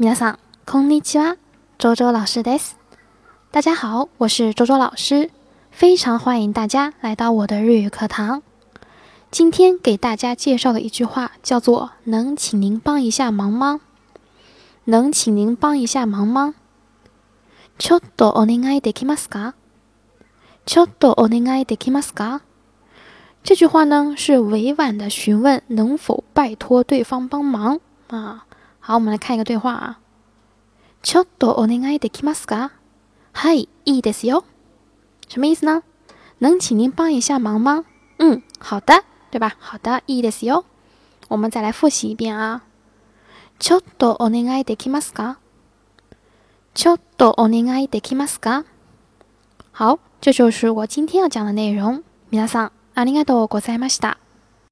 みなさんこんにちは。周周老师 this，大家好，我是周周老师，非常欢迎大家来到我的日语课堂。今天给大家介绍的一句话叫做“能请您帮一下忙吗？”能请您帮一下忙吗？ちょっとお願いできますか？ちょっとお願いできますか？这句话呢是委婉的询问能否拜托对方帮忙啊。好，我们来看一个对话啊。ちょっとお願いできますか。はい、いいですよ。什么意思呢？能请您帮一下忙吗？嗯，好的，对吧？好的，いいですよ。我们再来复习一遍啊。ちょっとお願いできますか。ちょっとお願いできますか。好，这就是我今天要讲的内容。皆さん、ありがとうございました。